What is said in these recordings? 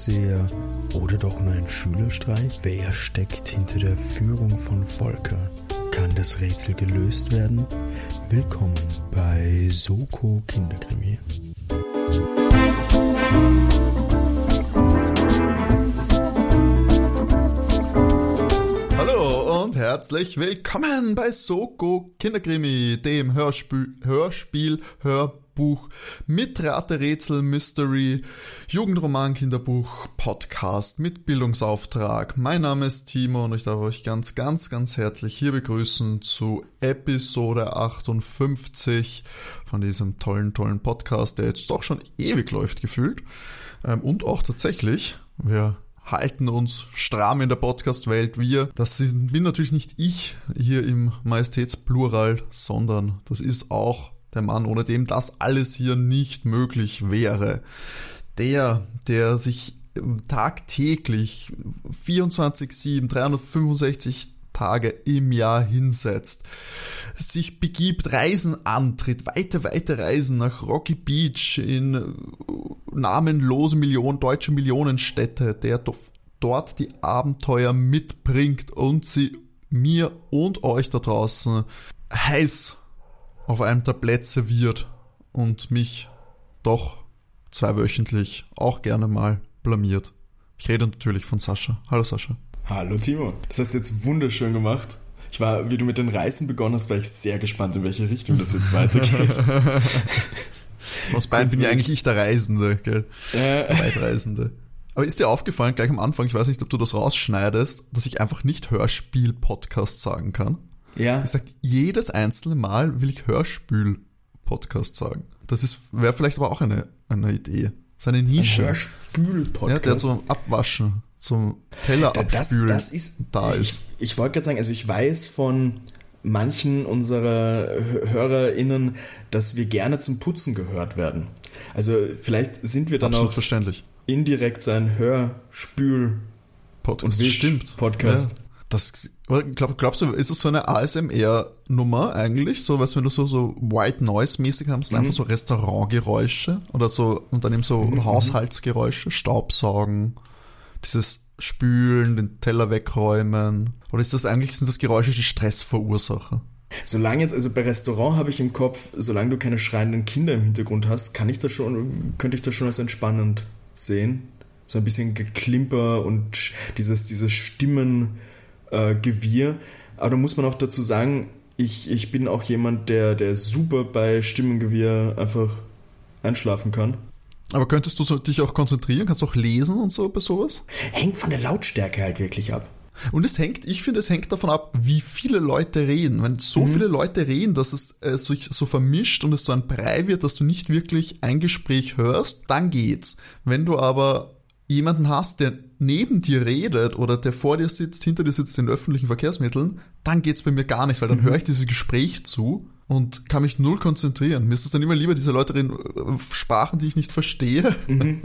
Hellseher oder doch nur ein Schülerstreich? Wer steckt hinter der Führung von Volker? Kann das Rätsel gelöst werden? Willkommen bei Soko Kinderkrimi. Hallo und herzlich willkommen bei Soko Kinderkrimi, dem Hörspiel, Hörspiel Hörbuch mit Raterätsel, Mystery, Jugendroman, Kinderbuch, Podcast mit Bildungsauftrag. Mein Name ist Timo und ich darf euch ganz, ganz, ganz herzlich hier begrüßen zu Episode 58 von diesem tollen, tollen Podcast, der jetzt doch schon ewig läuft gefühlt. Ähm, und auch tatsächlich, wir halten uns stramm in der Podcast-Welt. Wir, das sind, bin natürlich nicht ich hier im Majestätsplural, sondern das ist auch der Mann, ohne dem das alles hier nicht möglich wäre. Der, der sich tagtäglich 24-7, 365 Tage im Jahr hinsetzt, sich begibt, Reisen antritt, weite, weite Reisen nach Rocky Beach in namenlose Millionen, deutsche Millionenstädte, der dort die Abenteuer mitbringt und sie mir und euch da draußen heiß auf einem Tablett serviert und mich doch zweiwöchentlich auch gerne mal blamiert. Ich rede natürlich von Sascha. Hallo Sascha. Hallo Timo. Das hast du jetzt wunderschön gemacht. Ich war, wie du mit den Reisen begonnen hast, war ich sehr gespannt, in welche Richtung das jetzt weitergeht. Was meinen Sie mir eigentlich ich der Reisende, gell? Äh. Der Weitreisende. Aber ist dir aufgefallen, gleich am Anfang, ich weiß nicht, ob du das rausschneidest, dass ich einfach nicht Hörspiel-Podcast sagen kann? Ja. Ich sag, jedes einzelne Mal will ich Hörspiel-Podcast sagen. Das wäre vielleicht aber auch eine, eine Idee. Seine Nische. Ein Hörspül-Podcast. Ja, der ein Abwaschen zum Teller abspülen das, das ist, da ist. Ich, ich wollte gerade sagen, also ich weiß von manchen unserer HörerInnen, dass wir gerne zum Putzen gehört werden. Also vielleicht sind wir dann Absolut auch verständlich. indirekt sein Hörspül Pod und Wisch Stimmt. Podcast. Ja. Das, glaub, glaubst du, ist es so eine ASMR-Nummer eigentlich? So, was wenn du so, so White Noise-mäßig hast, mhm. einfach so Restaurantgeräusche oder so und dann eben so mhm. Haushaltsgeräusche, Staubsaugen dieses Spülen, den Teller wegräumen? Oder ist das eigentlich, sind das Geräusche, die Stress verursachen? Solange jetzt, also bei Restaurant habe ich im Kopf, solange du keine schreienden Kinder im Hintergrund hast, kann ich das schon, könnte ich das schon als entspannend sehen. So ein bisschen Geklimper und dieses, dieses Stimmengewirr. Äh, Aber da muss man auch dazu sagen, ich, ich bin auch jemand, der, der super bei Stimmengewirr einfach einschlafen kann. Aber könntest du dich auch konzentrieren? Kannst du auch lesen und so bei sowas? Hängt von der Lautstärke halt wirklich ab. Und es hängt, ich finde, es hängt davon ab, wie viele Leute reden. Wenn so mhm. viele Leute reden, dass es äh, sich so vermischt und es so ein Brei wird, dass du nicht wirklich ein Gespräch hörst, dann geht's. Wenn du aber jemanden hast, der neben dir redet oder der vor dir sitzt, hinter dir sitzt in öffentlichen Verkehrsmitteln, dann geht's bei mir gar nicht, weil dann mhm. höre ich dieses Gespräch zu und kann mich null konzentrieren. Mir ist es dann immer lieber, diese Leute reden äh, Sprachen, die ich nicht verstehe. Mhm.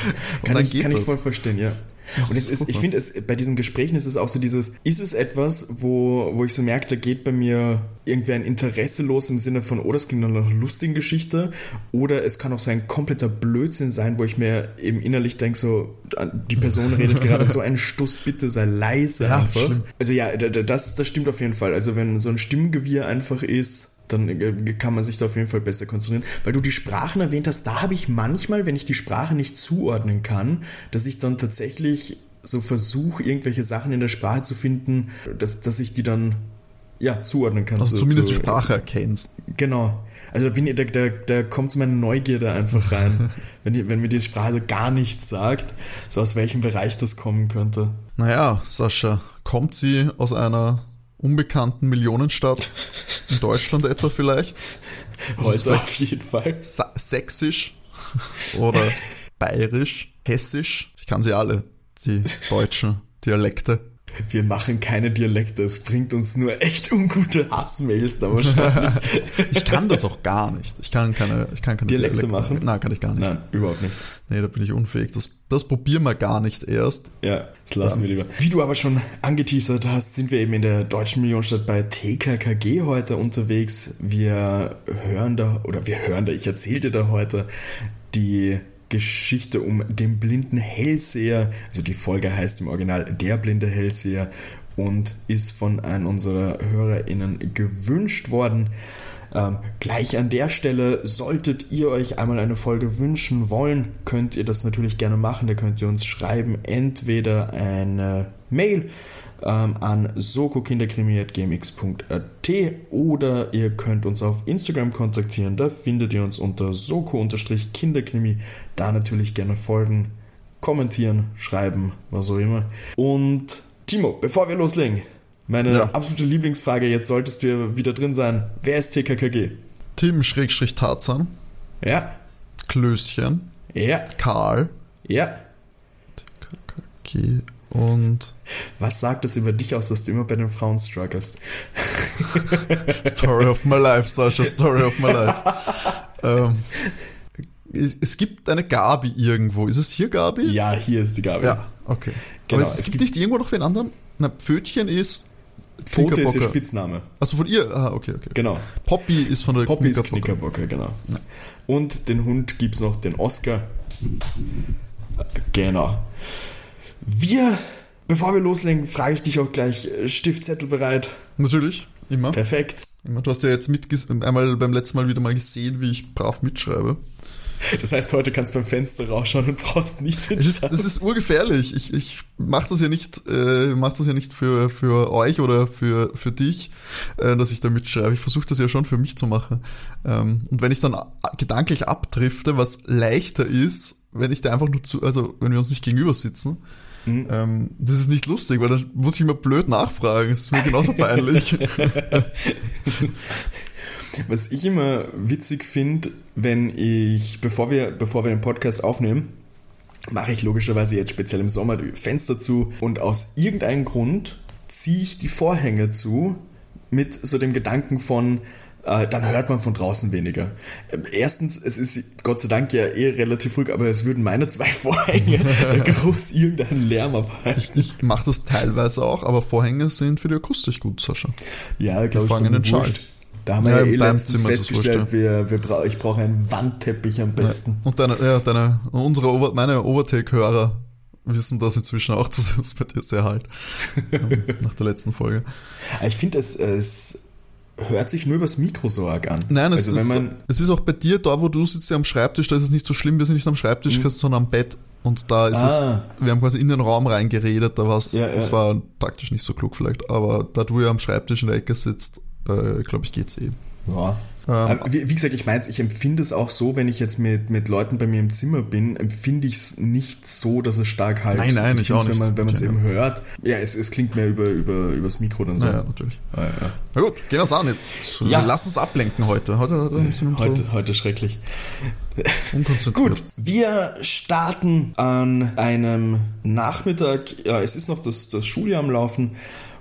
kann ich, kann ich voll verstehen, ja. Und es ist, ich finde, bei diesen Gesprächen ist es auch so dieses, ist es etwas, wo, wo ich so merke, da geht bei mir irgendwie ein Interesse los im Sinne von, oh, das klingt nach einer lustigen Geschichte, oder es kann auch so ein kompletter Blödsinn sein, wo ich mir eben innerlich denke, so, die Person redet gerade so einen Stuss, bitte sei leise ja, einfach. Schlimm. Also ja, das, das stimmt auf jeden Fall. Also wenn so ein Stimmgewirr einfach ist, dann äh, kann man sich da auf jeden Fall besser konzentrieren. Weil du die Sprachen erwähnt hast, da habe ich manchmal, wenn ich die Sprache nicht zuordnen kann, dass ich dann tatsächlich so versuche, irgendwelche Sachen in der Sprache zu finden, dass, dass ich die dann ja, zuordnen kann. Also zumindest so, die Sprache erkennst. Genau. Also da, bin ich, da, da, da kommt meine Neugierde einfach rein, wenn, ich, wenn mir die Sprache so gar nichts sagt, so aus welchem Bereich das kommen könnte. Naja, Sascha, kommt sie aus einer unbekannten Millionenstadt in Deutschland etwa vielleicht. Heute auf jeden Fall. Sächsisch oder bayerisch, hessisch. Ich kann sie alle, die deutschen Dialekte. Wir machen keine Dialekte, es bringt uns nur echt ungute Hassmails da wahrscheinlich. ich kann das auch gar nicht. Ich kann keine, ich kann keine Dialekte, Dialekte machen. Nein, kann ich gar nicht. Nein, überhaupt nicht. Nee, da bin ich unfähig. Das, das probieren wir gar nicht erst. Ja, das lassen ja. wir lieber. Wie du aber schon angeteasert hast, sind wir eben in der deutschen Millionenstadt bei TKKG heute unterwegs. Wir hören da, oder wir hören da, ich erzähle dir da heute die Geschichte um den blinden Hellseher. Also die Folge heißt im Original Der blinde Hellseher und ist von einem unserer HörerInnen gewünscht worden. Ähm, gleich an der Stelle, solltet ihr euch einmal eine Folge wünschen wollen, könnt ihr das natürlich gerne machen. Da könnt ihr uns schreiben, entweder eine Mail ähm, an sokokinderkrimi.gmx.at oder ihr könnt uns auf Instagram kontaktieren. Da findet ihr uns unter soko-kinderkrimi. Da natürlich gerne folgen, kommentieren, schreiben, was auch immer. Und Timo, bevor wir loslegen, meine ja. absolute Lieblingsfrage, jetzt solltest du ja wieder drin sein. Wer ist TKKG? Tim Schrägstrich Tarzan. Ja. Klößchen. Ja. Karl. Ja. TKKG und. Was sagt es über dich aus, dass du immer bei den Frauen strugglest? Story of my life, Sascha, Story of my life. ähm, es gibt eine Gabi irgendwo. Ist es hier Gabi? Ja, hier ist die Gabi. Ja, okay. Genau, Aber es, es gibt, gibt nicht irgendwo noch einen anderen. Na, Pfötchen ist. Pfote ist ihr Spitzname. Also von ihr? Ah, okay, okay. Genau. Poppy ist von der Poppy ist Knickerbocker, genau. Ja. Und den Hund gibt es noch, den Oscar. Genau. Wir, bevor wir loslegen, frage ich dich auch gleich, äh, Stiftzettel bereit? Natürlich, immer. Perfekt. Du hast ja jetzt einmal beim letzten Mal wieder mal gesehen, wie ich brav mitschreibe. Das heißt, heute kannst du beim Fenster rausschauen und brauchst nicht das ist, das ist urgefährlich. Ich, ich mache das ja nicht, äh, mach das ja nicht für, für euch oder für, für dich, äh, dass ich da mitschreibe. Ich versuche das ja schon für mich zu machen. Ähm, und wenn ich dann gedanklich abdrifte, was leichter ist, wenn ich da einfach nur zu, also wenn wir uns nicht gegenüber sitzen, Ähm, das ist nicht lustig, weil dann muss ich immer blöd nachfragen. Das ist mir genauso peinlich. Was ich immer witzig finde, wenn ich, bevor wir, bevor wir den Podcast aufnehmen, mache ich logischerweise jetzt speziell im Sommer die Fenster zu und aus irgendeinem Grund ziehe ich die Vorhänge zu mit so dem Gedanken von, dann hört man von draußen weniger. Ähm, erstens, es ist Gott sei Dank ja eh relativ ruhig, aber es würden meine zwei Vorhänge groß irgendeinen Lärm abhalten. Ich, ich mache das teilweise auch, aber Vorhänge sind für die Akustik gut, Sascha. Ja, glaube ich. fangen den Schall. Da haben wir ja, ja eh letztens festgestellt, wir, wir bra ich brauche einen Wandteppich am besten. Ja. Und deine, ja, deine, unsere Over, meine Overtake-Hörer wissen das inzwischen auch, dass es bei dir sehr halt. nach der letzten Folge. Ich finde, es, es hört sich nur übers Mikro so arg an. Nein, es, also, ist, es ist auch bei dir, da wo du sitzt ja am Schreibtisch, da ist es nicht so schlimm, wir sind nicht am Schreibtisch, mhm. sondern am Bett. Und da ist ah. es, wir haben quasi in den Raum reingeredet, da war's, ja, ja. das war taktisch nicht so klug vielleicht, aber da du ja am Schreibtisch in der Ecke sitzt, äh, glaube ich, geht's eh. Ja, ähm, wie, wie, gesagt, ich meine ich empfinde es auch so, wenn ich jetzt mit, mit Leuten bei mir im Zimmer bin, empfinde ich es nicht so, dass es stark halt. Nein, nein, ich, ich auch nicht. Wenn man es eben hört, ja, es, es klingt mehr über, über, übers Mikro dann so. Ja, natürlich. Ah, ja. Na gut, gehen wir es an jetzt. Ja. Lass uns ablenken heute. Heute, heute, ein heute, so heute schrecklich. Gut, wir starten an einem Nachmittag. Ja, es ist noch das, das Schuljahr am Laufen.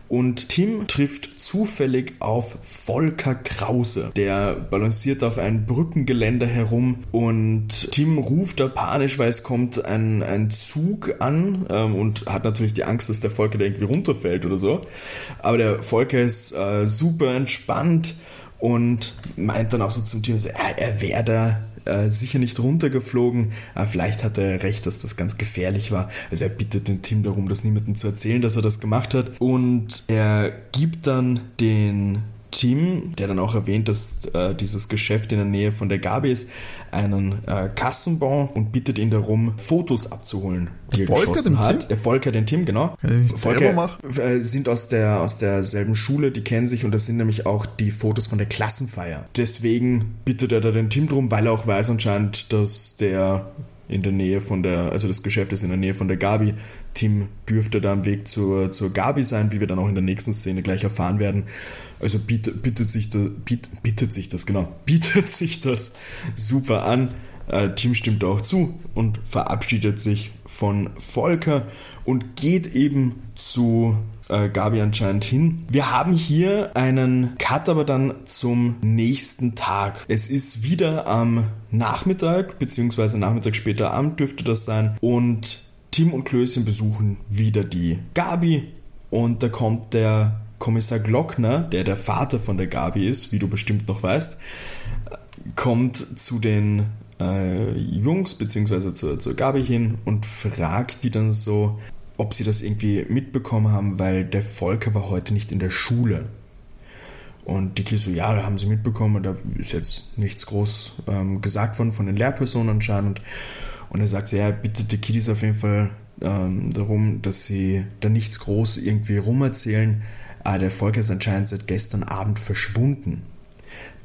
Und Tim trifft zufällig auf Volker Krause. Der balanciert auf einem Brückengeländer herum und Tim ruft da panisch, weil es kommt ein, ein Zug an ähm, und hat natürlich die Angst, dass der Volker da irgendwie runterfällt oder so. Aber der Volker ist äh, super entspannt und meint dann auch so zum Team, er, er wäre da äh, sicher nicht runtergeflogen. Äh, vielleicht hat er recht, dass das ganz gefährlich war. Also er bittet den Tim darum, das niemandem zu erzählen, dass er das gemacht hat. Und er gibt dann den Tim, der dann auch erwähnt, dass äh, dieses Geschäft in der Nähe von der Gabi ist, einen äh, Kassenbon und bittet ihn darum, Fotos abzuholen, die der er Volker geschossen hat. Tim? Der Volker den Tim, genau. Kann ich Volker machen? Äh, sind aus, der, aus derselben Schule, die kennen sich und das sind nämlich auch die Fotos von der Klassenfeier. Deswegen bittet er da den Tim drum, weil er auch weiß anscheinend, dass der in der Nähe von der, also das Geschäft ist in der Nähe von der Gabi. Tim dürfte da am Weg zur, zur Gabi sein, wie wir dann auch in der nächsten Szene gleich erfahren werden. Also bietet, bietet, sich, da, bietet, bietet sich das, genau, bietet sich das super an. Äh, Tim stimmt auch zu und verabschiedet sich von Volker und geht eben zu äh, Gabi anscheinend hin. Wir haben hier einen Cut aber dann zum nächsten Tag. Es ist wieder am Nachmittag, beziehungsweise Nachmittag später Abend dürfte das sein. Und Tim und Klößchen besuchen wieder die Gabi. Und da kommt der Kommissar Glockner, der der Vater von der Gabi ist, wie du bestimmt noch weißt, kommt zu den äh, Jungs bzw. zur, zur Gabi hin und fragt die dann so, ob sie das irgendwie mitbekommen haben, weil der Volker war heute nicht in der Schule. Und die Kids so, ja, da haben sie mitbekommen, da ist jetzt nichts groß ähm, gesagt worden von den Lehrpersonen anscheinend. Und er sagt, ja, bittet die Kiddies auf jeden Fall ähm, darum, dass sie da nichts groß irgendwie rumerzählen. Aber der Volker ist anscheinend seit gestern Abend verschwunden.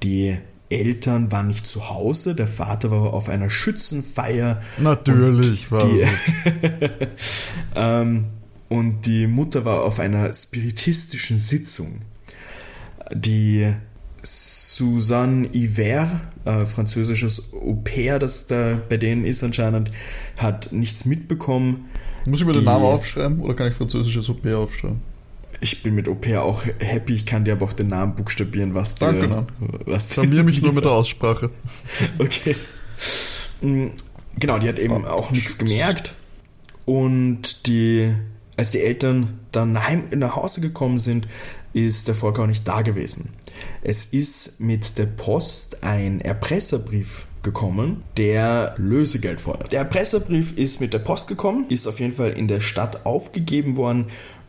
Die Eltern waren nicht zu Hause, der Vater war auf einer Schützenfeier. Natürlich war die, ähm, und die Mutter war auf einer spiritistischen Sitzung. Die Suzanne Hiver, äh, französisches Au-pair, das da bei denen ist anscheinend, hat nichts mitbekommen. Muss ich mir den Namen aufschreiben oder kann ich französisches Au-pair aufschreiben? Ich bin mit Au-pair auch happy, ich kann dir aber auch den Namen buchstabieren, was dir... Danke, nein. Was Blamier mich nur mit der Aussprache. okay. Mm, genau, die hat eben auch nichts gemerkt. Und die, als die Eltern dann nach Hause gekommen sind, ist der Volker auch nicht da gewesen. Es ist mit der Post ein Erpresserbrief gekommen, der Lösegeld fordert. Der Erpresserbrief ist mit der Post gekommen, ist auf jeden Fall in der Stadt aufgegeben worden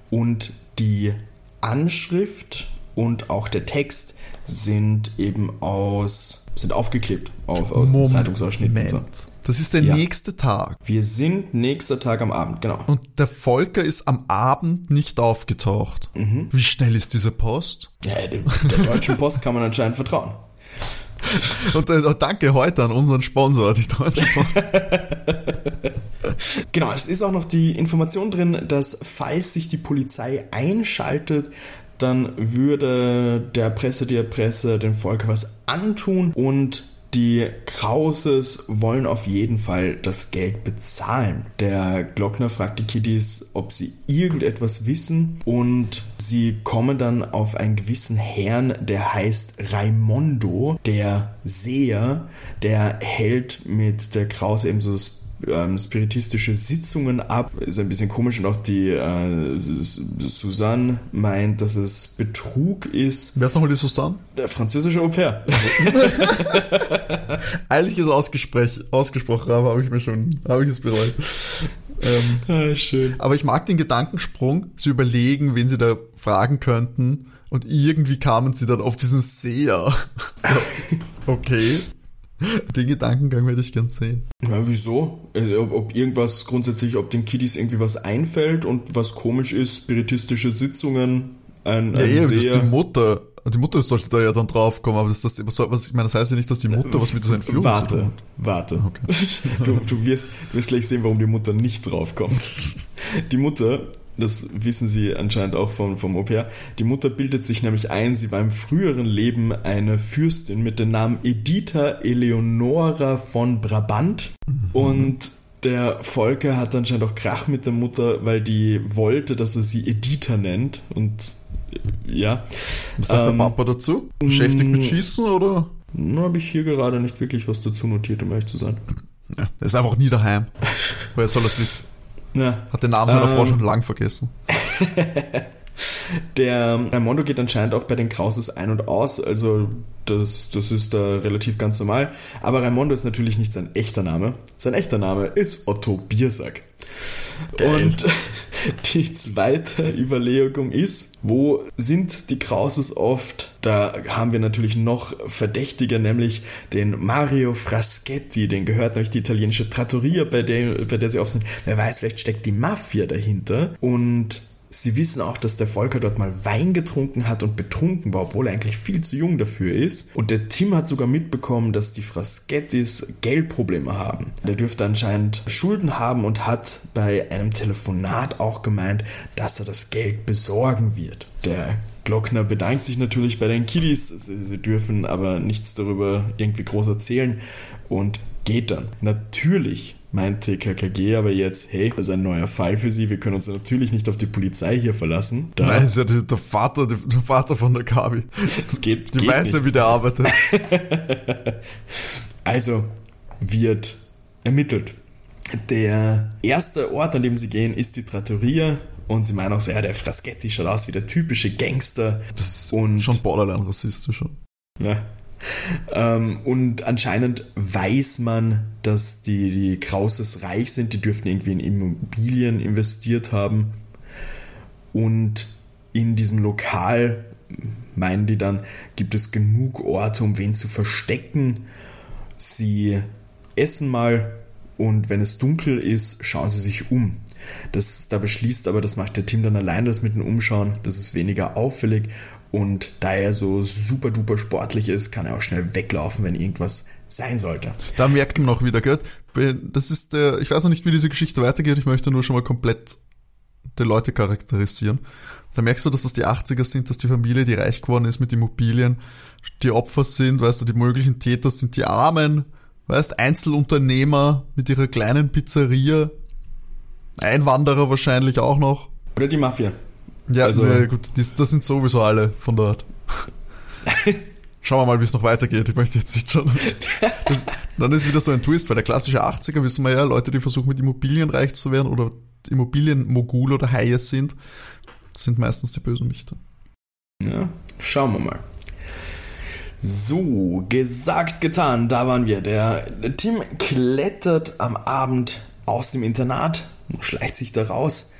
und die Anschrift und auch der Text sind eben aus sind aufgeklebt auf, auf Zeitungsausschnitten. Und so. Das ist der ja. nächste Tag. Wir sind nächster Tag am Abend, genau. Und der Volker ist am Abend nicht aufgetaucht. Mhm. Wie schnell ist diese Post? Ja, der, der deutschen Post kann man anscheinend vertrauen. Und äh, danke heute an unseren Sponsor, die Deutsche Post. genau, es ist auch noch die Information drin, dass falls sich die Polizei einschaltet, dann würde der Presse, der Presse den Volker was antun und die Krauses wollen auf jeden Fall das Geld bezahlen. Der Glockner fragt die Kiddies, ob sie irgendetwas wissen und sie kommen dann auf einen gewissen Herrn, der heißt Raimondo, der Seher, der hält mit der Krause eben so ähm, spiritistische Sitzungen ab. Ist ein bisschen komisch und auch die äh, Susanne meint, dass es Betrug ist. Wer ist nochmal die Susanne? Der französische Au pair. Eigentlich ist ausgesprochen, aber habe ich mir schon, habe ich es bereut. Ähm, ah, schön. Aber ich mag den Gedankensprung, zu überlegen, wen sie da fragen könnten. Und irgendwie kamen sie dann auf diesen Seher. So, okay. Den Gedankengang werde ich gern sehen. Ja, wieso? Äh, ob, ob, irgendwas grundsätzlich, ob den Kiddies irgendwie was einfällt und was komisch ist, spiritistische Sitzungen, ein, ein ja, eben, sehr... die Mutter, die Mutter sollte da ja dann draufkommen, aber das, das, was, ich meine, das heißt ja nicht, dass die Mutter was mit dieser Entführung warte. Warte, okay. du, du, wirst, du wirst gleich sehen, warum die Mutter nicht draufkommt. Die Mutter das wissen Sie anscheinend auch vom, vom Au-pair. Die Mutter bildet sich nämlich ein, sie war im früheren Leben eine Fürstin mit dem Namen Editha Eleonora von Brabant. Mhm. Und der Volker hat anscheinend auch Krach mit der Mutter, weil die wollte, dass er sie Editha nennt. Und äh, ja. Was sagt ähm, der Papa dazu? Beschäftigt mit mm, Schießen oder? Habe ich hier gerade nicht wirklich was dazu notiert, um ehrlich zu sein. Ja, er ist einfach nie daheim. Woher soll das wissen? Ja. Hat den Namen seiner ähm, Frau schon lang vergessen. der Raimondo geht anscheinend auch bei den Krauses ein und aus, also das, das ist da relativ ganz normal. Aber Raimondo ist natürlich nicht sein echter Name. Sein echter Name ist Otto Biersack. Geil. Und die zweite Überlegung ist, wo sind die Krauses oft? Da haben wir natürlich noch verdächtiger, nämlich den Mario Fraschetti, den gehört nämlich die italienische Trattoria, bei der, bei der sie oft sind. Wer weiß, vielleicht steckt die Mafia dahinter. Und Sie wissen auch, dass der Volker dort mal Wein getrunken hat und betrunken war, obwohl er eigentlich viel zu jung dafür ist. Und der Tim hat sogar mitbekommen, dass die Fraskettis Geldprobleme haben. Der dürfte anscheinend Schulden haben und hat bei einem Telefonat auch gemeint, dass er das Geld besorgen wird. Der Glockner bedankt sich natürlich bei den Kiddies. Sie, sie dürfen aber nichts darüber irgendwie groß erzählen und geht dann. Natürlich meint TKKG aber jetzt, hey, das ist ein neuer Fall für Sie, wir können uns natürlich nicht auf die Polizei hier verlassen. Da Nein, ist ja der, Vater, der, Vater von der Kabi. Das geht Die geht weiß ja, wie der arbeitet. also wird ermittelt. Der erste Ort, an dem sie gehen, ist die Trattoria. Und sie meinen auch so, ja, der Fraschetti schaut aus wie der typische Gangster. Das ist und schon borderline rassistisch. Ja, ähm, und anscheinend weiß man, dass die, die Krauses reich sind, die dürften irgendwie in Immobilien investiert haben. Und in diesem Lokal, meinen die dann, gibt es genug Orte, um wen zu verstecken. Sie essen mal und wenn es dunkel ist, schauen sie sich um. Das, da beschließt aber, das macht der Tim dann allein, das mit dem Umschauen. Das ist weniger auffällig und da er so super duper sportlich ist, kann er auch schnell weglaufen, wenn irgendwas sein sollte. Da merkt man auch wieder, gell? Das ist der, ich weiß noch nicht, wie diese Geschichte weitergeht, ich möchte nur schon mal komplett die Leute charakterisieren. Da merkst du, dass es die 80er sind, dass die Familie, die reich geworden ist mit Immobilien, die Opfer sind, weißt du, die möglichen Täter sind die Armen, weißt, Einzelunternehmer mit ihrer kleinen Pizzeria, Einwanderer wahrscheinlich auch noch. Oder die Mafia. Ja, also, nee, gut, das, sind sowieso alle von dort. Schauen wir mal, wie es noch weitergeht. Ich möchte jetzt nicht schon. Das, dann ist wieder so ein Twist, weil der klassische 80er wissen wir ja, Leute, die versuchen mit Immobilien reich zu werden oder Immobilienmogul oder Haie sind, sind meistens die Bösewichte. Ja, schauen wir mal. So, gesagt, getan, da waren wir. Der, der Tim klettert am Abend aus dem Internat, schleicht sich da raus,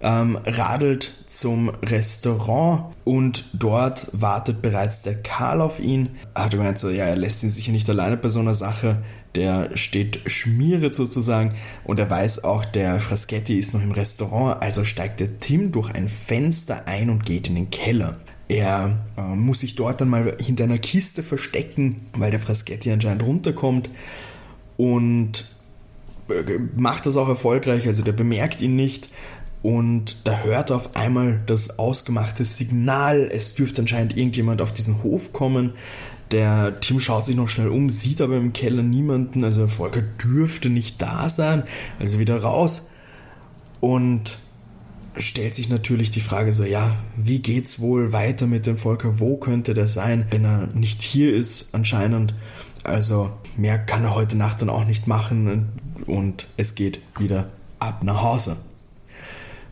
ähm, radelt zum Restaurant und dort wartet bereits der Karl auf ihn. Er hat gemeint, so, ja, er lässt ihn sicher nicht alleine bei so einer Sache. Der steht schmieret sozusagen und er weiß auch, der Fraschetti ist noch im Restaurant, also steigt der Tim durch ein Fenster ein und geht in den Keller. Er äh, muss sich dort dann mal hinter einer Kiste verstecken, weil der Fraschetti anscheinend runterkommt und äh, macht das auch erfolgreich, also der bemerkt ihn nicht und da hört er auf einmal das ausgemachte Signal, es dürfte anscheinend irgendjemand auf diesen Hof kommen. Der Tim schaut sich noch schnell um, sieht aber im Keller niemanden, also Volker dürfte nicht da sein, also wieder raus und stellt sich natürlich die Frage so, ja, wie geht's wohl weiter mit dem Volker? Wo könnte der sein, wenn er nicht hier ist anscheinend? Also mehr kann er heute Nacht dann auch nicht machen und es geht wieder ab nach Hause.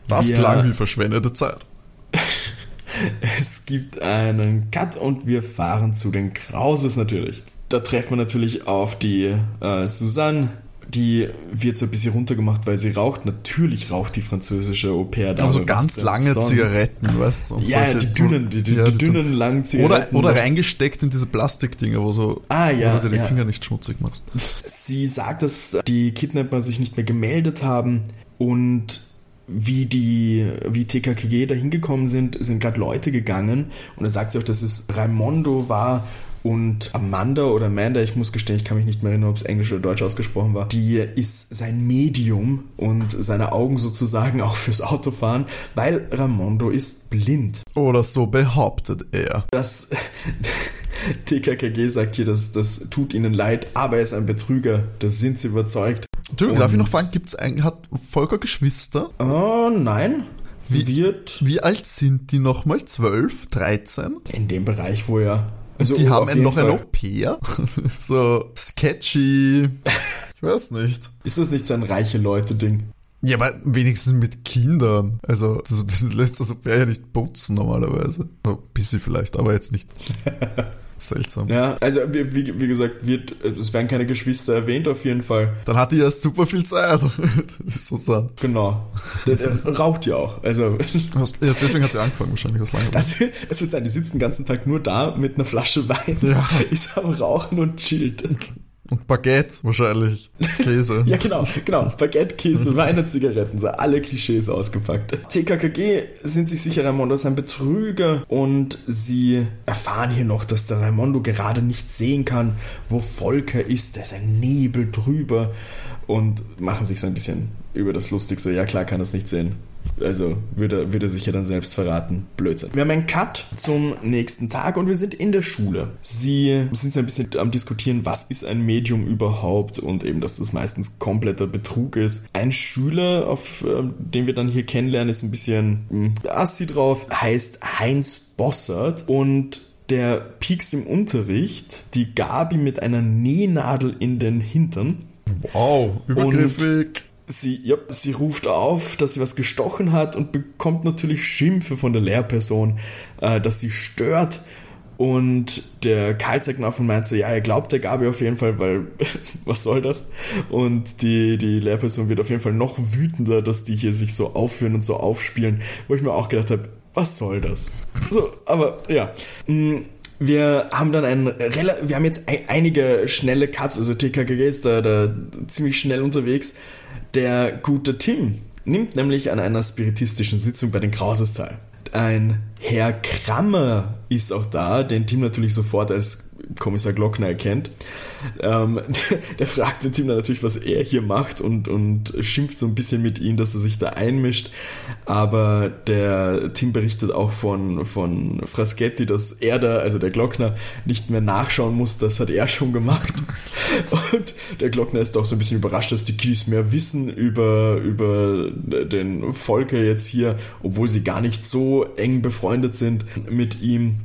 Das wir, klang wie verschwendete Zeit. es gibt einen Cut und wir fahren zu den Krauses natürlich. Da treffen wir natürlich auf die äh, Susanne, die wird so ein bisschen runtergemacht, weil sie raucht. Natürlich raucht die französische Au pair da. Aber so ganz lange sonst? Zigaretten, was? Ja, solche, die dünnen, die, die, ja, die dünnen, langen Zigaretten. Oder, oder reingesteckt in diese Plastikdinger, wo, so, ah, ja, wo du die ja. Finger nicht schmutzig machst. Sie sagt, dass die Kidnapper sich nicht mehr gemeldet haben und wie die, wie TKKG da hingekommen sind, sind gerade Leute gegangen und er sagt sie auch, dass es Raimondo war und Amanda oder Amanda, ich muss gestehen, ich kann mich nicht mehr erinnern, ob es Englisch oder Deutsch ausgesprochen war, die ist sein Medium und seine Augen sozusagen auch fürs Autofahren, weil Raimondo ist blind. Oder so behauptet er. Das TKKG sagt hier, dass das tut ihnen leid, aber er ist ein Betrüger, da sind sie überzeugt. Entschuldigung, darf ich noch fragen, gibt's ein, hat Volker Geschwister? Oh, nein. Wie, wird wie alt sind die nochmal? 12, 13? In dem Bereich, wo er also die haben noch Fall. ein Au-pair. so sketchy. Ich weiß nicht. Ist das nicht so ein reiche Leute-Ding? Ja, aber wenigstens mit Kindern. Also, das, das lässt das Au-pair ja nicht putzen normalerweise. Ein bisschen vielleicht, aber jetzt nicht. Seltsam. Ja, also wie, wie, wie, gesagt, wird, es werden keine Geschwister erwähnt auf jeden Fall. Dann hat die ja super viel Zeit. Das ist so sad. Genau. Raucht ja auch. Also. Ja, deswegen hat sie angefangen wahrscheinlich aus lange. Also, es wird sein, die sitzt den ganzen Tag nur da mit einer Flasche Wein, ja. ist am Rauchen und chillt. Und Baguette wahrscheinlich. Käse. ja, genau, genau. Baguette, Käse, Weine, Zigaretten, so alle Klischees ausgepackt. TKKG sind sich sicher, Raimondo ist ein Betrüger und sie erfahren hier noch, dass der Raimondo gerade nicht sehen kann, wo Volker ist. Da ist ein Nebel drüber und machen sich so ein bisschen über das Lustigste. Ja, klar kann es nicht sehen. Also würde, würde sich ja dann selbst verraten. Blödsinn. Wir haben einen Cut zum nächsten Tag und wir sind in der Schule. Sie sind so ein bisschen am diskutieren, was ist ein Medium überhaupt und eben, dass das meistens kompletter Betrug ist. Ein Schüler, auf äh, den wir dann hier kennenlernen, ist ein bisschen hm, assi drauf, heißt Heinz Bossert und der piekst im Unterricht die Gabi mit einer Nähnadel in den Hintern. Wow, übergriffig. Sie, ja, sie ruft auf, dass sie was gestochen hat und bekommt natürlich Schimpfe von der Lehrperson, äh, dass sie stört. Und der Karl zeigt auf und meint so, ja, er glaubt der Gabi auf jeden Fall, weil was soll das? Und die, die Lehrperson wird auf jeden Fall noch wütender, dass die hier sich so aufführen und so aufspielen, wo ich mir auch gedacht habe, was soll das? So, aber ja. Mm, wir haben dann ein wir haben jetzt einige schnelle Cuts, also TKKG ist da, da ziemlich schnell unterwegs. Der gute Tim nimmt nämlich an einer spiritistischen Sitzung bei den Krauses teil. Ein Herr Krammer ist auch da, den Tim natürlich sofort als Kommissar Glockner erkennt. Ähm, der, fragt den Tim dann natürlich, was er hier macht und, und schimpft so ein bisschen mit ihm, dass er sich da einmischt. Aber der Tim berichtet auch von, von Fraschetti, dass er da, also der Glockner, nicht mehr nachschauen muss, das hat er schon gemacht. Und der Glockner ist auch so ein bisschen überrascht, dass die Kiddies mehr wissen über, über den Volker jetzt hier, obwohl sie gar nicht so eng befreundet sind mit ihm.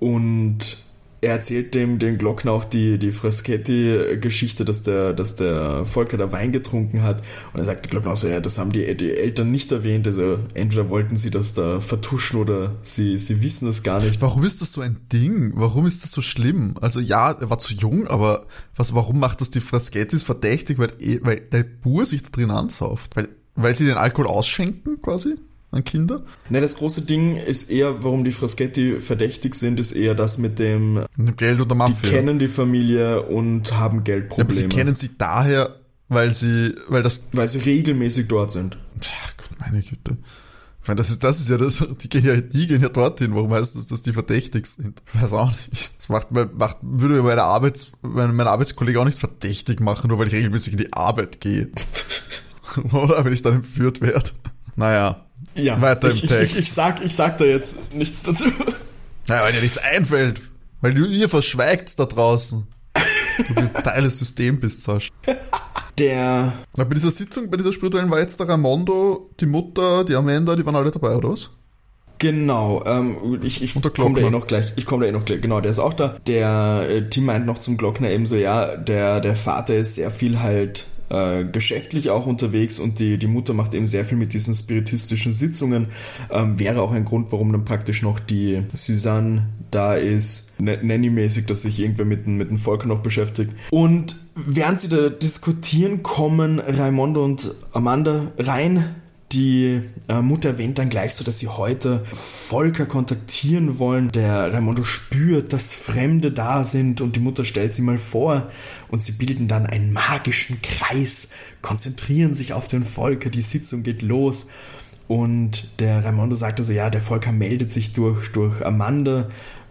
Und er erzählt dem, dem Glockner auch die, die Fraschetti-Geschichte, dass der, dass der Volker da Wein getrunken hat. Und er sagt Glockner auch so, ja, das haben die, die Eltern nicht erwähnt. Also entweder wollten sie das da vertuschen oder sie, sie wissen es gar nicht. Warum ist das so ein Ding? Warum ist das so schlimm? Also ja, er war zu jung, aber was, warum macht das die Fraschettis verdächtig? Weil, eh, weil der Bur sich da drin ansauft. Weil, weil sie den Alkohol ausschenken quasi? An Kinder? Ne, das große Ding ist eher, warum die Fraschetti verdächtig sind, ist eher das mit dem, Geld und der Mafia. Die kennen die Familie und haben Geldprobleme. Ja, aber sie kennen sie daher, weil sie, weil das, weil sie regelmäßig dort sind. Ach Gott, meine Güte. Ich meine, das ist, das ist ja das, die gehen ja, die gehen ja dorthin. Warum heißt das, dass die verdächtig sind? Ich weiß auch nicht. Das macht, macht, würde meine Arbeits, mein, mein Arbeitskollege auch nicht verdächtig machen, nur weil ich regelmäßig in die Arbeit gehe. Oder wenn ich dann entführt werde. Naja. Ja, weiter im ich, Text. Ich, ich, sag, ich sag da jetzt nichts dazu. Naja, wenn dir nichts einfällt. Weil du ihr verschweigt da draußen. Du ein teiles System bist, Sasch. Der. Na, bei dieser Sitzung, bei dieser spirituellen war jetzt der Ramondo, die Mutter, die Amanda, die waren alle dabei, oder was? Genau, ähm, ich, ich komme da eh noch gleich. Ich komme da eh noch gleich. Genau, der ist auch da. Der äh, Tim meint noch zum Glockner eben so, ja, der, der Vater ist sehr viel halt äh, geschäftlich auch unterwegs und die, die Mutter macht eben sehr viel mit diesen spiritistischen Sitzungen. Ähm, wäre auch ein Grund, warum dann praktisch noch die Suzanne da ist, Nanny-mäßig, dass sich irgendwer mit, mit dem Volker noch beschäftigt. Und während sie da diskutieren, kommen Raimondo und Amanda rein die äh, Mutter erwähnt dann gleich so, dass sie heute Volker kontaktieren wollen. Der Raimondo spürt, dass Fremde da sind und die Mutter stellt sie mal vor und sie bilden dann einen magischen Kreis, konzentrieren sich auf den Volker, die Sitzung geht los. Und der Raimondo sagt also, ja, der Volker meldet sich durch, durch Amanda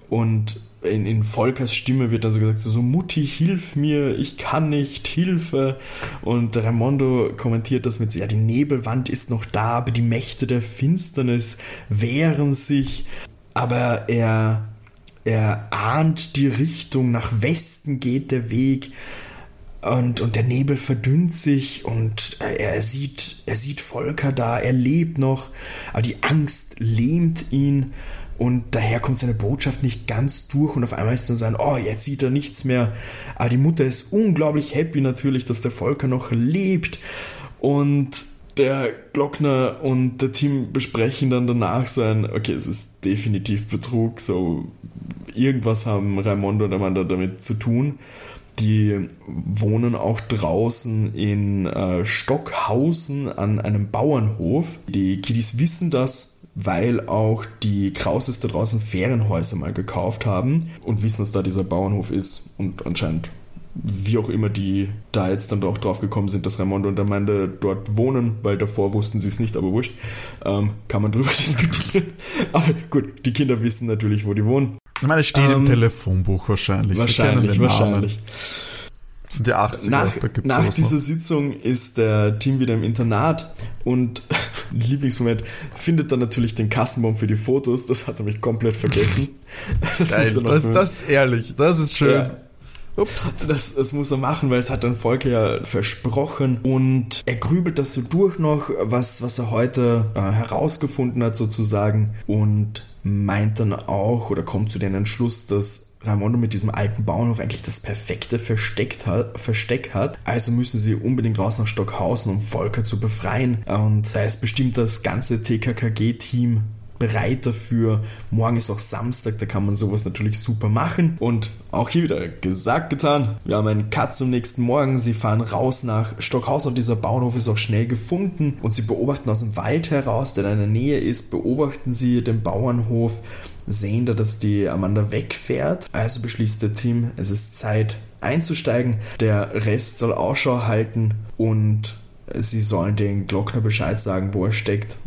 und in, in Volkers Stimme wird dann so gesagt, so Mutti, hilf mir, ich kann nicht, Hilfe. Und Raimondo kommentiert das mit ja, die Nebelwand ist noch da, aber die Mächte der Finsternis wehren sich. Aber er, er ahnt die Richtung, nach Westen geht der Weg. Und, und der Nebel verdünnt sich und er sieht, er sieht Volker da, er lebt noch, aber die Angst lähmt ihn und daher kommt seine Botschaft nicht ganz durch und auf einmal ist dann so ein, oh, jetzt sieht er nichts mehr. Aber die Mutter ist unglaublich happy natürlich, dass der Volker noch lebt und der Glockner und der Team besprechen dann danach sein, okay, es ist definitiv Betrug, so irgendwas haben Raimondo und Amanda damit zu tun. Die wohnen auch draußen in äh, Stockhausen an einem Bauernhof. Die Kiddies wissen das weil auch die Krauses da draußen Ferienhäuser mal gekauft haben und wissen, dass da dieser Bauernhof ist und anscheinend wie auch immer die da jetzt dann auch drauf gekommen sind, dass Raimondo und Amanda dort wohnen, weil davor wussten sie es nicht, aber wurscht, ähm, kann man drüber diskutieren. aber gut, die Kinder wissen natürlich, wo die wohnen. Ich meine, es steht ähm, im Telefonbuch wahrscheinlich. Wahrscheinlich, wahrscheinlich. Das sind die 80er. Nach, nach dieser. Sitzung ist der Team wieder im Internat und Lieblingsmoment findet dann natürlich den Kassenbon für die Fotos. Das hat er mich komplett vergessen. Das, Geil, das, das, ist ehrlich, das ist schön. Ja. Ups. Das, das muss er machen, weil es hat dann Volker ja versprochen und er grübelt das so durch noch, was, was er heute äh, herausgefunden hat sozusagen und meint dann auch oder kommt zu dem Entschluss, dass Raimondo mit diesem alten Bauernhof eigentlich das perfekte Versteck hat, Versteck hat. Also müssen sie unbedingt raus nach Stockhausen, um Volker zu befreien. Und da ist bestimmt das ganze TKKG-Team bereit dafür. Morgen ist auch Samstag, da kann man sowas natürlich super machen. Und auch hier wieder gesagt, getan. Wir haben einen Cut zum nächsten Morgen. Sie fahren raus nach Stockhausen. Dieser Bauernhof ist auch schnell gefunden. Und sie beobachten aus dem Wald heraus, der in der Nähe ist, beobachten sie den Bauernhof sehen da, dass die Amanda wegfährt. Also beschließt der Team, es ist Zeit einzusteigen. Der Rest soll Ausschau halten und sie sollen den Glockner Bescheid sagen, wo er steckt.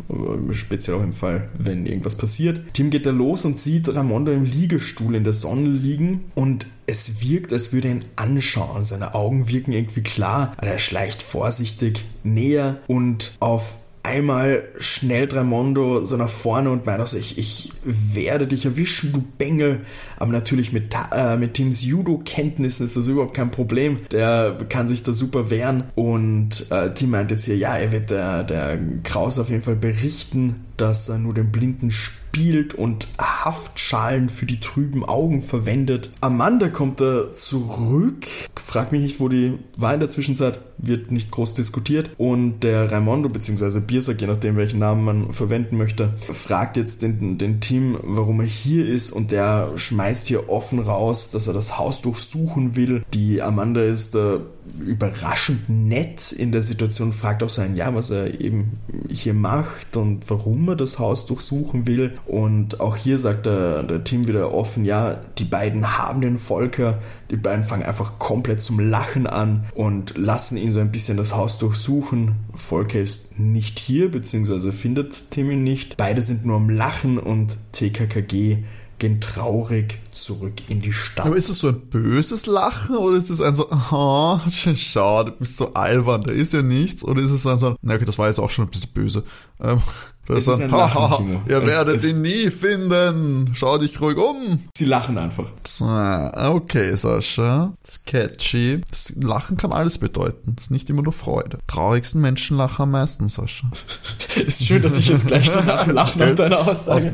Speziell auch im Fall, wenn irgendwas passiert. Tim geht da los und sieht Ramondo im Liegestuhl in der Sonne liegen und es wirkt, als würde er ihn anschauen. Seine Augen wirken irgendwie klar. Er schleicht vorsichtig näher und auf einmal schnell Dramondo so nach vorne und meint also, ich, ich werde dich erwischen, du Bengel. Aber natürlich mit, äh, mit Tims Judo-Kenntnissen ist das überhaupt kein Problem. Der kann sich da super wehren. Und äh, Tim meint jetzt hier, ja, er wird der, der Kraus auf jeden Fall berichten, dass er nur den Blinden spielt und Haftschalen für die trüben Augen verwendet. Amanda kommt da zurück, fragt mich nicht, wo die war in der Zwischenzeit, wird nicht groß diskutiert. Und der Raimondo bzw. Biersack, je nachdem welchen Namen man verwenden möchte, fragt jetzt den, den Team, warum er hier ist und der schmeißt hier offen raus, dass er das Haus durchsuchen will. Die Amanda ist da überraschend nett in der Situation, fragt auch sein, ja, was er eben hier macht und warum er das Haus durchsuchen will. Und auch hier sagt der, der Tim wieder offen, ja, die beiden haben den Volker, die beiden fangen einfach komplett zum Lachen an und lassen ihn so ein bisschen das Haus durchsuchen. Volker ist nicht hier, beziehungsweise findet Tim ihn nicht. Beide sind nur am Lachen und TKKG gehen traurig zurück in die Stadt. Aber ist es so ein böses Lachen oder ist es ein so, oh, schau, du bist so albern, da ist ja nichts? Oder ist es ein so, na okay, das war jetzt auch schon ein bisschen böse. Ähm, das ist ein Lachen, Ihr es, werdet es, ihn nie finden. Schau dich ruhig um. Sie lachen einfach. Okay, Sascha. Sketchy. Lachen kann alles bedeuten. Ist nicht immer nur Freude. Traurigsten Menschen lachen am meisten, Sascha. ist schön, dass ich jetzt gleich danach lache nach deiner Aussage.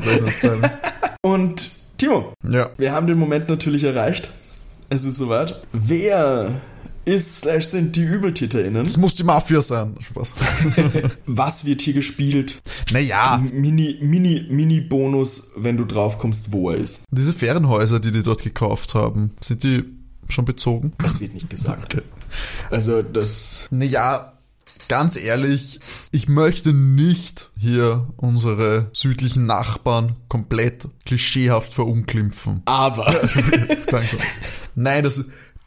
Und Timo, ja. wir haben den Moment natürlich erreicht. Es ist soweit. Wer ist slash sind die ÜbeltäterInnen. Es muss die Mafia sein. Spaß. Was wird hier gespielt? Naja. Mini, Mini, Mini-Bonus, wenn du drauf kommst, wo er ist. Diese Ferienhäuser, die die dort gekauft haben, sind die schon bezogen? Das wird nicht gesagt. Okay. Also das. Naja, ganz ehrlich, ich möchte nicht hier unsere südlichen Nachbarn komplett klischeehaft verunglimpfen. Aber. das so. Nein, das,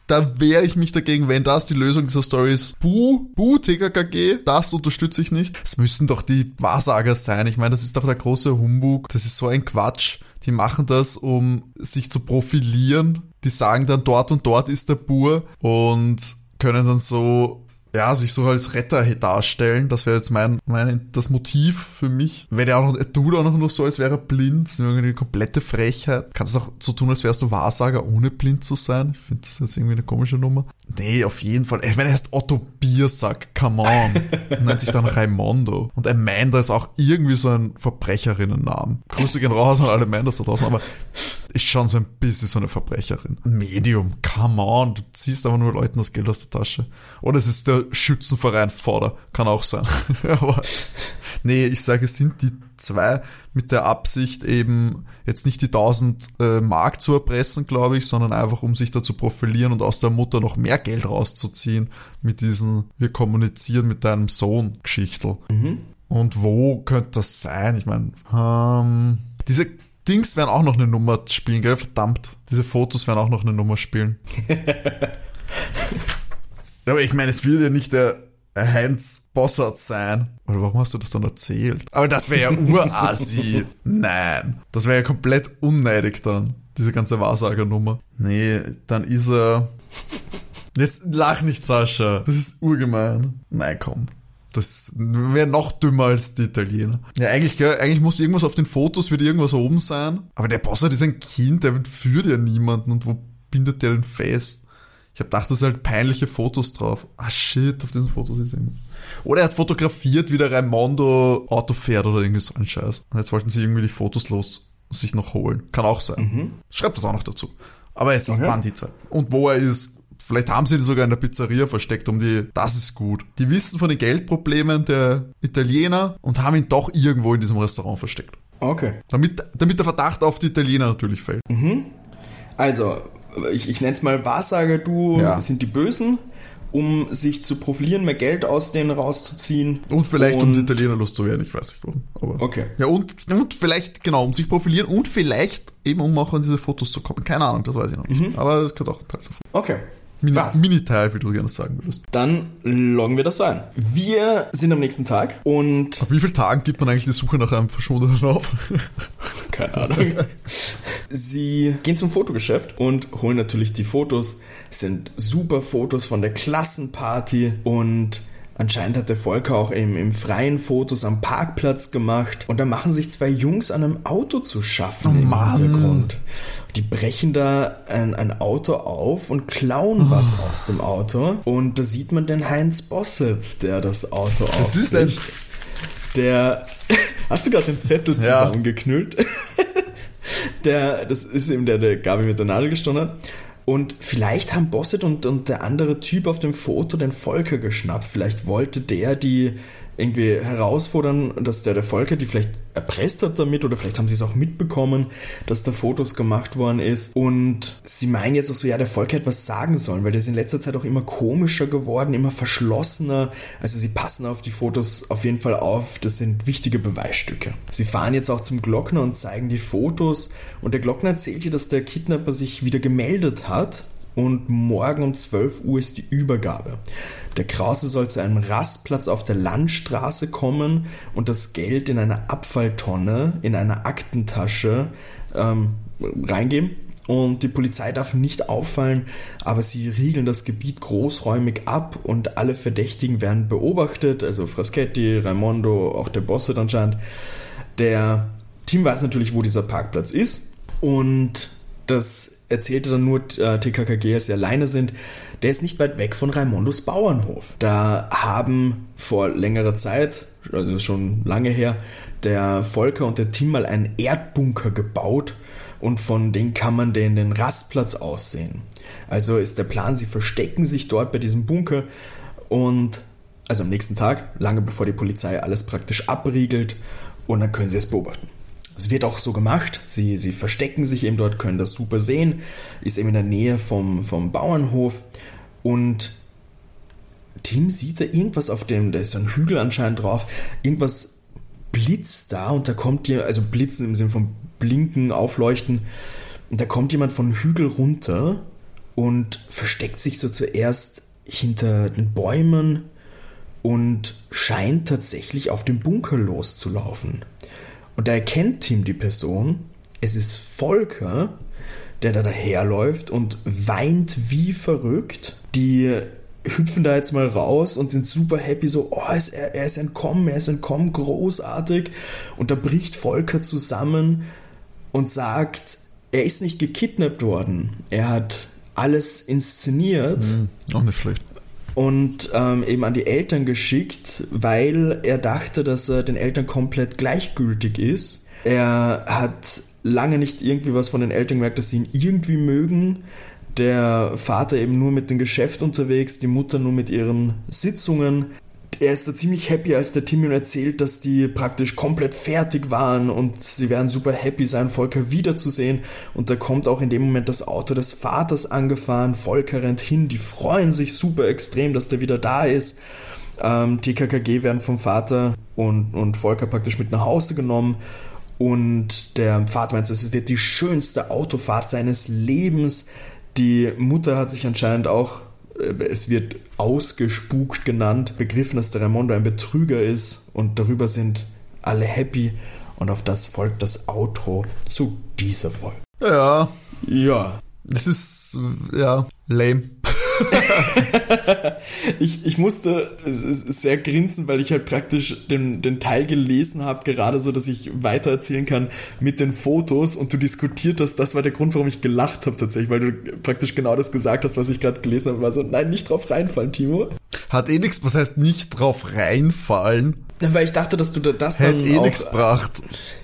da wehre ich mich dagegen, wenn das die Lösung dieser Story ist. Buh, buh, TKKG, das unterstütze ich nicht. Es müssen doch die Wahrsager sein. Ich meine, das ist doch der große Humbug. Das ist so ein Quatsch. Die machen das, um sich zu profilieren. Die sagen dann, dort und dort ist der Bur und können dann so ja, sich so als Retter darstellen. Das wäre jetzt mein, mein, das Motiv für mich. Wenn er auch noch, er tut auch noch nur so, als wäre er blind. Das ist irgendwie eine komplette Frechheit. Kannst du auch so tun, als wärst du Wahrsager, ohne blind zu sein. Ich finde das jetzt irgendwie eine komische Nummer. Nee, auf jeden Fall. Ich meine, er heißt Otto Biersack. Come on. Nennt sich dann Raimondo. Und Amanda ist auch irgendwie so ein Verbrecherinnen-Namen. Grüße gehen raus an alle Amanda da draußen, aber ist schon so ein bisschen so eine Verbrecherin. Medium, come on, du ziehst aber nur Leuten das Geld aus der Tasche. Oder es ist der Schützenverein Vorder, kann auch sein. aber nee, ich sage, es sind die zwei mit der Absicht eben jetzt nicht die 1000 äh, Mark zu erpressen, glaube ich, sondern einfach um sich da zu profilieren und aus der Mutter noch mehr Geld rauszuziehen mit diesen wir kommunizieren mit deinem Sohn Geschichtel. Mhm. Und wo könnte das sein? Ich meine, ähm, diese Dings werden auch noch eine Nummer spielen, gell? Verdammt. Diese Fotos werden auch noch eine Nummer spielen. Aber ich meine, es wird ja nicht der Heinz Bossart sein. Oder warum hast du das dann erzählt? Aber das wäre ja urasi. Nein. Das wäre ja komplett unneidig dann, diese ganze Wahrsagernummer. Nee, dann ist er. Jetzt lach nicht, Sascha. Das ist urgemein. Nein, komm. Das wäre noch dümmer als die Italiener. Ja, eigentlich, gell, eigentlich muss irgendwas auf den Fotos, wird irgendwas oben sein. Aber der Bossart ist ein Kind, der führt ja niemanden. Und wo bindet der denn fest? Ich habe gedacht, da sind halt peinliche Fotos drauf. Ah, shit, auf diesen Fotos ist irgendwas. Oder er hat fotografiert, wie der Raimondo Auto fährt oder irgendwie so ein Scheiß. Und jetzt wollten sie irgendwie die Fotos los sich noch holen. Kann auch sein. Mhm. Schreibt das auch noch dazu. Aber es okay. waren die Zeit. Und wo er ist, Vielleicht haben sie ihn sogar in der Pizzeria versteckt, um die, das ist gut. Die wissen von den Geldproblemen der Italiener und haben ihn doch irgendwo in diesem Restaurant versteckt. Okay. Damit, damit der Verdacht auf die Italiener natürlich fällt. Mhm. Also, ich, ich nenne es mal Wahrsager, du ja. sind die Bösen, um sich zu profilieren, mehr Geld aus denen rauszuziehen. Und vielleicht und um die Italiener loszuwerden, ich weiß nicht warum. Aber okay. Ja, und, und vielleicht, genau, um sich profilieren und vielleicht eben um auch an diese Fotos zu kommen. Keine Ahnung, das weiß ich noch nicht. Mhm. Aber das könnte auch ein Teil sein. Okay. Mini, Mini-Teil, wie du gerne sagen würdest. Dann loggen wir das ein. Wir sind am nächsten Tag und. Auf wie vielen Tagen gibt man eigentlich die Suche nach einem Verschwundenen auf? Keine Ahnung. Sie gehen zum Fotogeschäft und holen natürlich die Fotos. Es sind super Fotos von der Klassenparty und Anscheinend hat der Volker auch im, im freien Fotos am Parkplatz gemacht. Und da machen sich zwei Jungs an einem Auto zu schaffen oh, im Mann. Hintergrund. Die brechen da ein, ein Auto auf und klauen oh. was aus dem Auto. Und da sieht man den Heinz Bosset, der das Auto aufbricht. Das ist ein... Der... Hast du gerade den Zettel zusammengeknüllt? Ja. der, das ist eben der, der Gabi mit der Nadel gestochen hat. Und vielleicht haben Bosset und, und der andere Typ auf dem Foto den Volker geschnappt. Vielleicht wollte der die irgendwie herausfordern, dass der, der Volker die vielleicht erpresst hat damit oder vielleicht haben sie es auch mitbekommen, dass da Fotos gemacht worden ist. Und sie meinen jetzt auch so, ja, der Volker hätte was sagen sollen, weil der ist in letzter Zeit auch immer komischer geworden, immer verschlossener, also sie passen auf die Fotos auf jeden Fall auf, das sind wichtige Beweisstücke. Sie fahren jetzt auch zum Glockner und zeigen die Fotos. Und der Glockner erzählt ihr, dass der Kidnapper sich wieder gemeldet hat. Und morgen um 12 Uhr ist die Übergabe. Der Krause soll zu einem Rastplatz auf der Landstraße kommen und das Geld in eine Abfalltonne, in eine Aktentasche ähm, reingeben. Und die Polizei darf nicht auffallen, aber sie riegeln das Gebiet großräumig ab und alle Verdächtigen werden beobachtet, also Fraschetti, Raimondo, auch der Bosse anscheinend. Der Team weiß natürlich, wo dieser Parkplatz ist und das erzählte dann nur äh, TKKG, als sie alleine sind. Der ist nicht weit weg von Raimondos Bauernhof. Da haben vor längerer Zeit, also schon lange her, der Volker und der Tim mal einen Erdbunker gebaut und von dem kann man den, den Rastplatz aussehen. Also ist der Plan, sie verstecken sich dort bei diesem Bunker und also am nächsten Tag, lange bevor die Polizei alles praktisch abriegelt und dann können sie es beobachten. Es wird auch so gemacht. Sie, sie verstecken sich eben dort, können das super sehen. Ist eben in der Nähe vom, vom Bauernhof. Und Tim sieht da irgendwas auf dem, da ist so ein Hügel anscheinend drauf, irgendwas blitzt da und da kommt dir, also blitzen im Sinne von blinken, aufleuchten, und da kommt jemand von Hügel runter und versteckt sich so zuerst hinter den Bäumen und scheint tatsächlich auf den Bunker loszulaufen. Und da erkennt Tim die Person. Es ist Volker, der da daherläuft und weint wie verrückt. Die hüpfen da jetzt mal raus und sind super happy, so, oh, ist er, er ist entkommen, er ist entkommen, großartig. Und da bricht Volker zusammen und sagt, er ist nicht gekidnappt worden. Er hat alles inszeniert. Mhm, auch nicht schlecht und ähm, eben an die Eltern geschickt, weil er dachte, dass er den Eltern komplett gleichgültig ist. Er hat lange nicht irgendwie was von den Eltern gemerkt, dass sie ihn irgendwie mögen. Der Vater eben nur mit dem Geschäft unterwegs, die Mutter nur mit ihren Sitzungen er ist da ziemlich happy, als der Tim ihm erzählt, dass die praktisch komplett fertig waren und sie werden super happy sein, Volker wiederzusehen. Und da kommt auch in dem Moment das Auto des Vaters angefahren, Volker rennt hin, die freuen sich super extrem, dass der wieder da ist. Ähm, die KKG werden vom Vater und, und Volker praktisch mit nach Hause genommen. Und der Vater meint, es wird die schönste Autofahrt seines Lebens. Die Mutter hat sich anscheinend auch es wird ausgespukt genannt, begriffen, dass der Raimondo ein Betrüger ist und darüber sind alle happy und auf das folgt das Outro zu dieser Folge. Ja. Ja. Das ist, ja, lame. ich, ich musste sehr grinsen, weil ich halt praktisch den, den Teil gelesen habe, gerade so, dass ich weitererzählen kann mit den Fotos und du diskutiert hast. Das war der Grund, warum ich gelacht habe tatsächlich, weil du praktisch genau das gesagt hast, was ich gerade gelesen habe. War so, nein, nicht drauf reinfallen, Timo. Hat eh nichts, was heißt nicht drauf reinfallen? Weil ich dachte, dass du das Hätt dann eh nichts gebracht.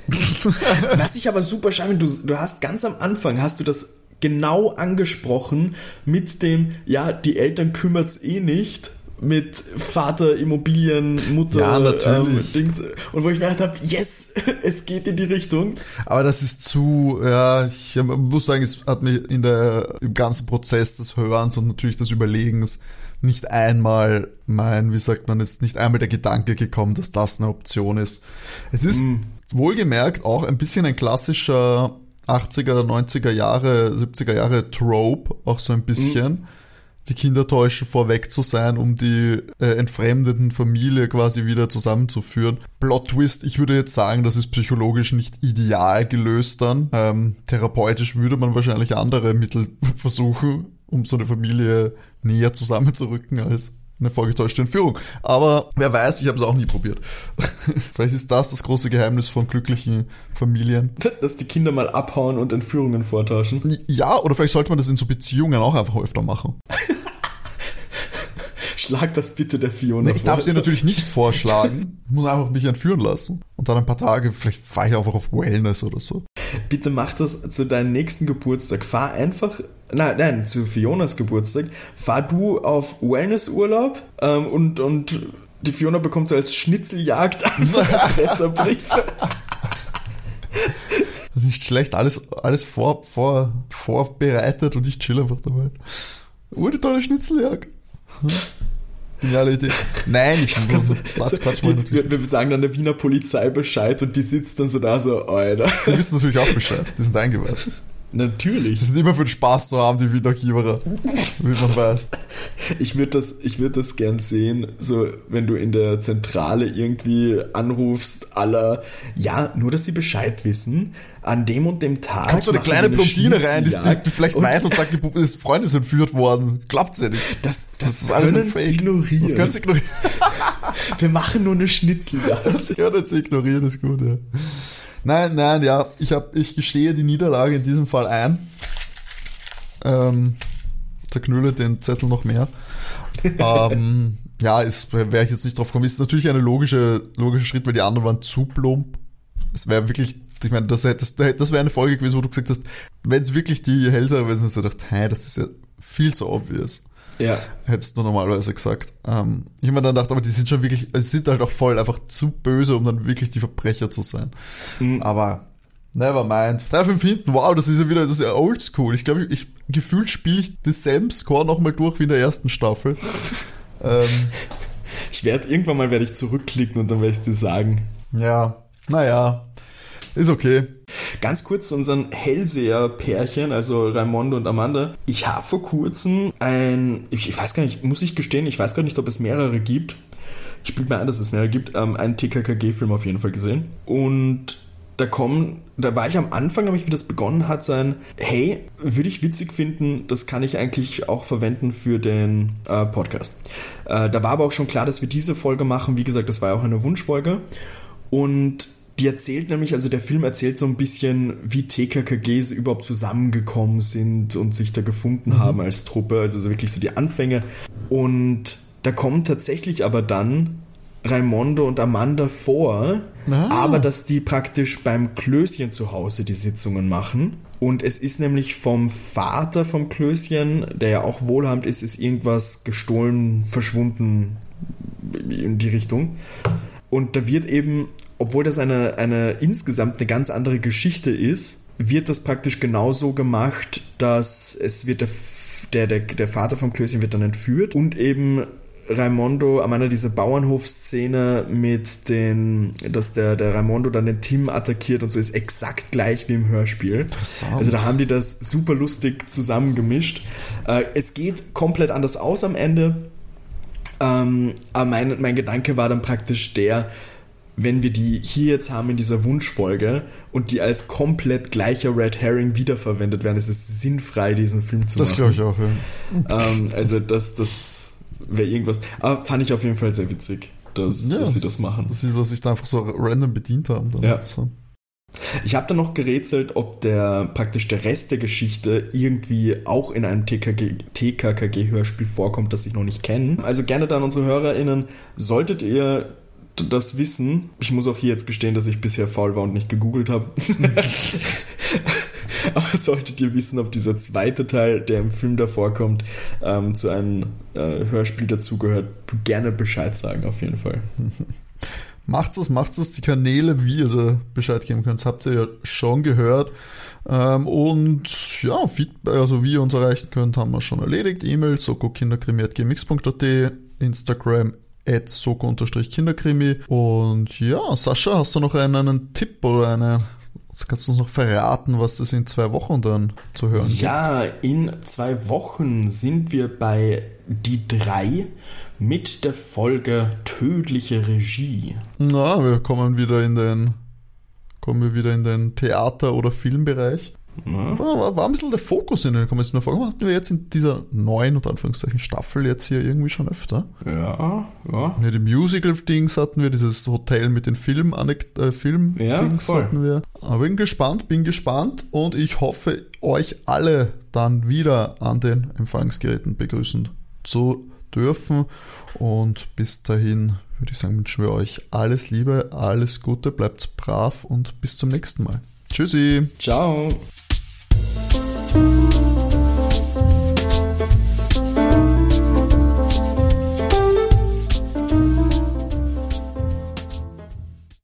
Was ich aber super schade du, du hast ganz am Anfang, hast du das genau angesprochen mit dem, ja, die Eltern kümmert's eh nicht mit Vater, Immobilien, Mutter, ja, natürlich. Ähm, und wo ich gedacht habe, yes, es geht in die Richtung. Aber das ist zu, ja, ich muss sagen, es hat mich in der, im ganzen Prozess des Hörens und natürlich des Überlegens nicht einmal mein, wie sagt man, ist nicht einmal der Gedanke gekommen, dass das eine Option ist. Es ist mm. wohlgemerkt auch ein bisschen ein klassischer 80er, 90er Jahre, 70er Jahre Trope, auch so ein bisschen. Mm die Kinder täuschen, vorweg zu sein, um die äh, entfremdeten Familie quasi wieder zusammenzuführen. Plot Twist, ich würde jetzt sagen, das ist psychologisch nicht ideal gelöst dann. Ähm, therapeutisch würde man wahrscheinlich andere Mittel versuchen, um so eine Familie näher zusammenzurücken als eine vorgetäuschte Entführung. Aber wer weiß, ich habe es auch nie probiert. Vielleicht ist das das große Geheimnis von glücklichen Familien. Dass die Kinder mal abhauen und Entführungen vortauschen. Ja, oder vielleicht sollte man das in so Beziehungen auch einfach öfter machen. Schlag das bitte der Fiona nee, Ich darf es dir natürlich nicht vorschlagen. Ich muss einfach mich entführen lassen. Und dann ein paar Tage, vielleicht fahre ich einfach auf Wellness oder so. Bitte mach das zu deinem nächsten Geburtstag. Fahr einfach, nein, nein, zu Fionas Geburtstag. Fahr du auf Wellnessurlaub ähm, und, und die Fiona bekommt so als Schnitzeljagd einfach Presserbriefe. Das ist nicht schlecht, alles, alles vor, vor, vorbereitet und ich chill einfach dabei. Oh, die tolle Schnitzeljagd. Hm. Geniale Idee. Nein, ich kann so, Quatsch, Quatsch, die, wir, wir, sagen dann der Wiener Polizei Bescheid und die sitzt dann so da so, Alter. Die wissen natürlich auch Bescheid, die sind eingeweiht. Natürlich. Die sind immer für den Spaß zu haben, die Wiener Kiewerer, wie man weiß. Ich würde das, würd das gern sehen, so wenn du in der Zentrale irgendwie anrufst, aller, ja, nur dass sie Bescheid wissen, an dem und dem Tag. Kommt so eine kleine Blondine rein, die, die, vielleicht und weint und sagt, die Freunde sind entführt worden. Klappt's ja nicht. Das, das, das ist alles ein Fake. Ignorieren. Das können sie ignorieren. Wir machen nur eine Schnitzeljagd. Das können sie ignorieren, ist gut, ja. Nein, nein, ja, ich, hab, ich gestehe die Niederlage in diesem Fall ein. Ähm, zerknülle den Zettel noch mehr. ähm, ja, wäre ich jetzt nicht drauf gekommen. Ist natürlich ein logische, logischer Schritt, weil die anderen waren zu plump. Es wäre wirklich, ich meine, das, das, das wäre eine Folge gewesen, wo du gesagt hast, wenn es wirklich die Hellseher gewesen ist, gedacht, hey, das ist ja viel zu obvious. Ja. Hättest du normalerweise gesagt. Ähm, ich habe mir dann gedacht, aber die sind schon wirklich, sie sind halt auch voll einfach zu böse, um dann wirklich die Verbrecher zu sein. Mhm. Aber never mind. Dafür finden, wow, das ist ja wieder, das ist ja oldschool. Ich glaube, ich, gefühlt spiele ich denselben Score nochmal durch wie in der ersten Staffel. ähm, ich werde, irgendwann mal werde ich zurückklicken und dann werde ich dir sagen. Ja, naja. Ist okay. Ganz kurz zu unseren Hellseher-Pärchen, also Raimondo und Amanda. Ich habe vor kurzem ein, ich, weiß gar nicht, muss ich gestehen, ich weiß gar nicht, ob es mehrere gibt. Ich bilde mir ein, dass es mehrere gibt. Ähm, einen TKKG-Film auf jeden Fall gesehen. Und da kommen, da war ich am Anfang, nämlich wie das begonnen hat, sein, hey, würde ich witzig finden, das kann ich eigentlich auch verwenden für den äh, Podcast. Äh, da war aber auch schon klar, dass wir diese Folge machen. Wie gesagt, das war ja auch eine Wunschfolge. Und die erzählt nämlich, also der Film erzählt so ein bisschen, wie TKKGs überhaupt zusammengekommen sind und sich da gefunden mhm. haben als Truppe, also so wirklich so die Anfänge. Und da kommen tatsächlich aber dann Raimondo und Amanda vor, ah. aber dass die praktisch beim Klößchen zu Hause die Sitzungen machen. Und es ist nämlich vom Vater vom Klößchen, der ja auch wohlhabend ist, ist irgendwas gestohlen, verschwunden in die Richtung. Und da wird eben obwohl das eine, eine insgesamt eine ganz andere Geschichte ist, wird das praktisch genauso gemacht, dass es wird der, der, der Vater vom Klößchen wird dann entführt und eben Raimondo, am Ende diese Bauernhofszene mit den, dass der, der Raimondo dann den Tim attackiert und so ist exakt gleich wie im Hörspiel. Also da haben die das super lustig zusammengemischt. Äh, es geht komplett anders aus am Ende. Ähm, aber mein, mein Gedanke war dann praktisch der, wenn wir die hier jetzt haben in dieser Wunschfolge und die als komplett gleicher Red Herring wiederverwendet werden, ist es sinnfrei, diesen Film zu das machen. Das glaube ich auch, ja. Ähm, also das, das wäre irgendwas. Aber fand ich auf jeden Fall sehr witzig, dass, ja, dass sie das machen. Dass sie sich da einfach so random bedient haben. Ja. So. Ich habe dann noch gerätselt, ob der praktisch der Rest der Geschichte irgendwie auch in einem TKKG-Hörspiel vorkommt, das ich noch nicht kenne. Also gerne dann unsere HörerInnen, solltet ihr das Wissen, ich muss auch hier jetzt gestehen, dass ich bisher faul war und nicht gegoogelt habe. Aber solltet ihr wissen, ob dieser zweite Teil, der im Film davor kommt, ähm, zu einem äh, Hörspiel dazugehört, gerne Bescheid sagen, auf jeden Fall. macht's es, macht's es. Die Kanäle, wie ihr da Bescheid geben könnt, habt ihr ja schon gehört. Ähm, und ja, Feedback, also wie ihr uns erreichen könnt, haben wir schon erledigt. E-Mail sokokinderkrimi.gmx.at, Instagram at soko-kinderkrimi. Und ja, Sascha, hast du noch einen, einen Tipp oder eine kannst du uns noch verraten, was es in zwei Wochen dann zu hören gibt? Ja, in zwei Wochen sind wir bei Die drei mit der Folge Tödliche Regie. Na, wir kommen wieder in den kommen wir wieder in den Theater- oder Filmbereich. Ja. War, war, ein bisschen der Fokus in den Kommen mir vor. Hatten wir jetzt in dieser neuen, unter Anführungszeichen, Staffel jetzt hier irgendwie schon öfter? Ja, ja. ja die Musical-Dings hatten wir, dieses Hotel mit den Film, äh, Film ja, hatten wir. Aber bin gespannt, bin gespannt und ich hoffe, euch alle dann wieder an den Empfangsgeräten begrüßen zu dürfen. Und bis dahin würde ich sagen, wünschen wir euch alles Liebe, alles Gute, bleibt brav und bis zum nächsten Mal. Tschüssi. Ciao. Thank you.